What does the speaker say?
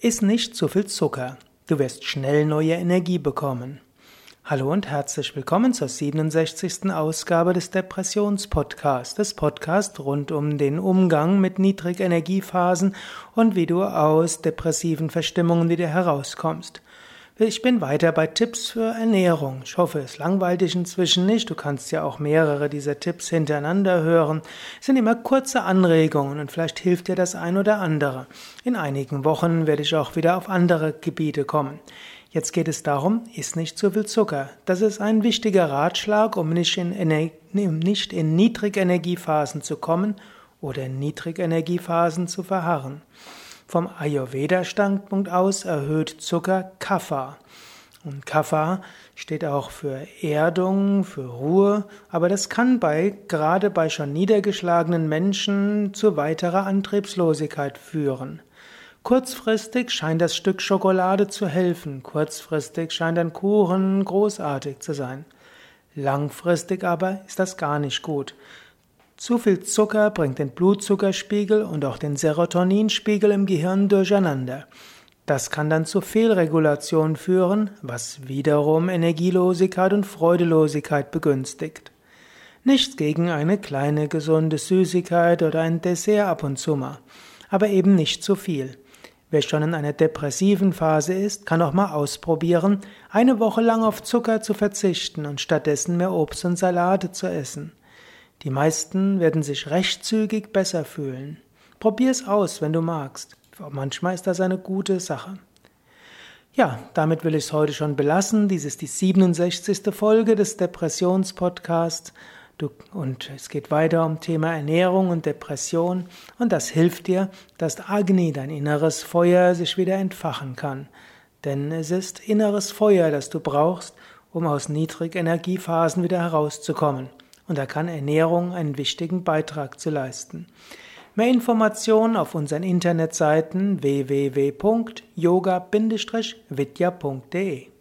Iss nicht zu viel Zucker. Du wirst schnell neue Energie bekommen. Hallo und herzlich willkommen zur 67. Ausgabe des Depressionspodcasts, des Podcasts rund um den Umgang mit Niedrigenergiephasen und wie du aus depressiven Verstimmungen wieder herauskommst. Ich bin weiter bei Tipps für Ernährung. Ich hoffe, es langweilt dich inzwischen nicht. Du kannst ja auch mehrere dieser Tipps hintereinander hören. Es sind immer kurze Anregungen und vielleicht hilft dir das ein oder andere. In einigen Wochen werde ich auch wieder auf andere Gebiete kommen. Jetzt geht es darum, iss nicht zu viel Zucker. Das ist ein wichtiger Ratschlag, um nicht in, nicht in Niedrigenergiephasen zu kommen oder in Niedrigenergiephasen zu verharren. Vom Ayurveda-Standpunkt aus erhöht Zucker Kapha. Und Kapha steht auch für Erdung, für Ruhe, aber das kann bei, gerade bei schon niedergeschlagenen Menschen zu weiterer Antriebslosigkeit führen. Kurzfristig scheint das Stück Schokolade zu helfen, kurzfristig scheint ein Kuchen großartig zu sein. Langfristig aber ist das gar nicht gut. Zu viel Zucker bringt den Blutzuckerspiegel und auch den Serotoninspiegel im Gehirn durcheinander. Das kann dann zu Fehlregulation führen, was wiederum Energielosigkeit und Freudelosigkeit begünstigt. Nichts gegen eine kleine gesunde Süßigkeit oder ein Dessert ab und zu mal, aber eben nicht zu viel. Wer schon in einer depressiven Phase ist, kann auch mal ausprobieren, eine Woche lang auf Zucker zu verzichten und stattdessen mehr Obst und Salate zu essen. Die meisten werden sich recht zügig besser fühlen. Probier's aus, wenn du magst. Manchmal ist das eine gute Sache. Ja, damit will ich es heute schon belassen. Dies ist die 67. Folge des Depressionspodcasts. und es geht weiter um Thema Ernährung und Depression. Und das hilft dir, dass Agni, dein inneres Feuer, sich wieder entfachen kann. Denn es ist inneres Feuer, das du brauchst, um aus Niedrigenergiephasen wieder herauszukommen und da kann Ernährung einen wichtigen Beitrag zu leisten. Mehr Informationen auf unseren Internetseiten www.yoga-vidya.de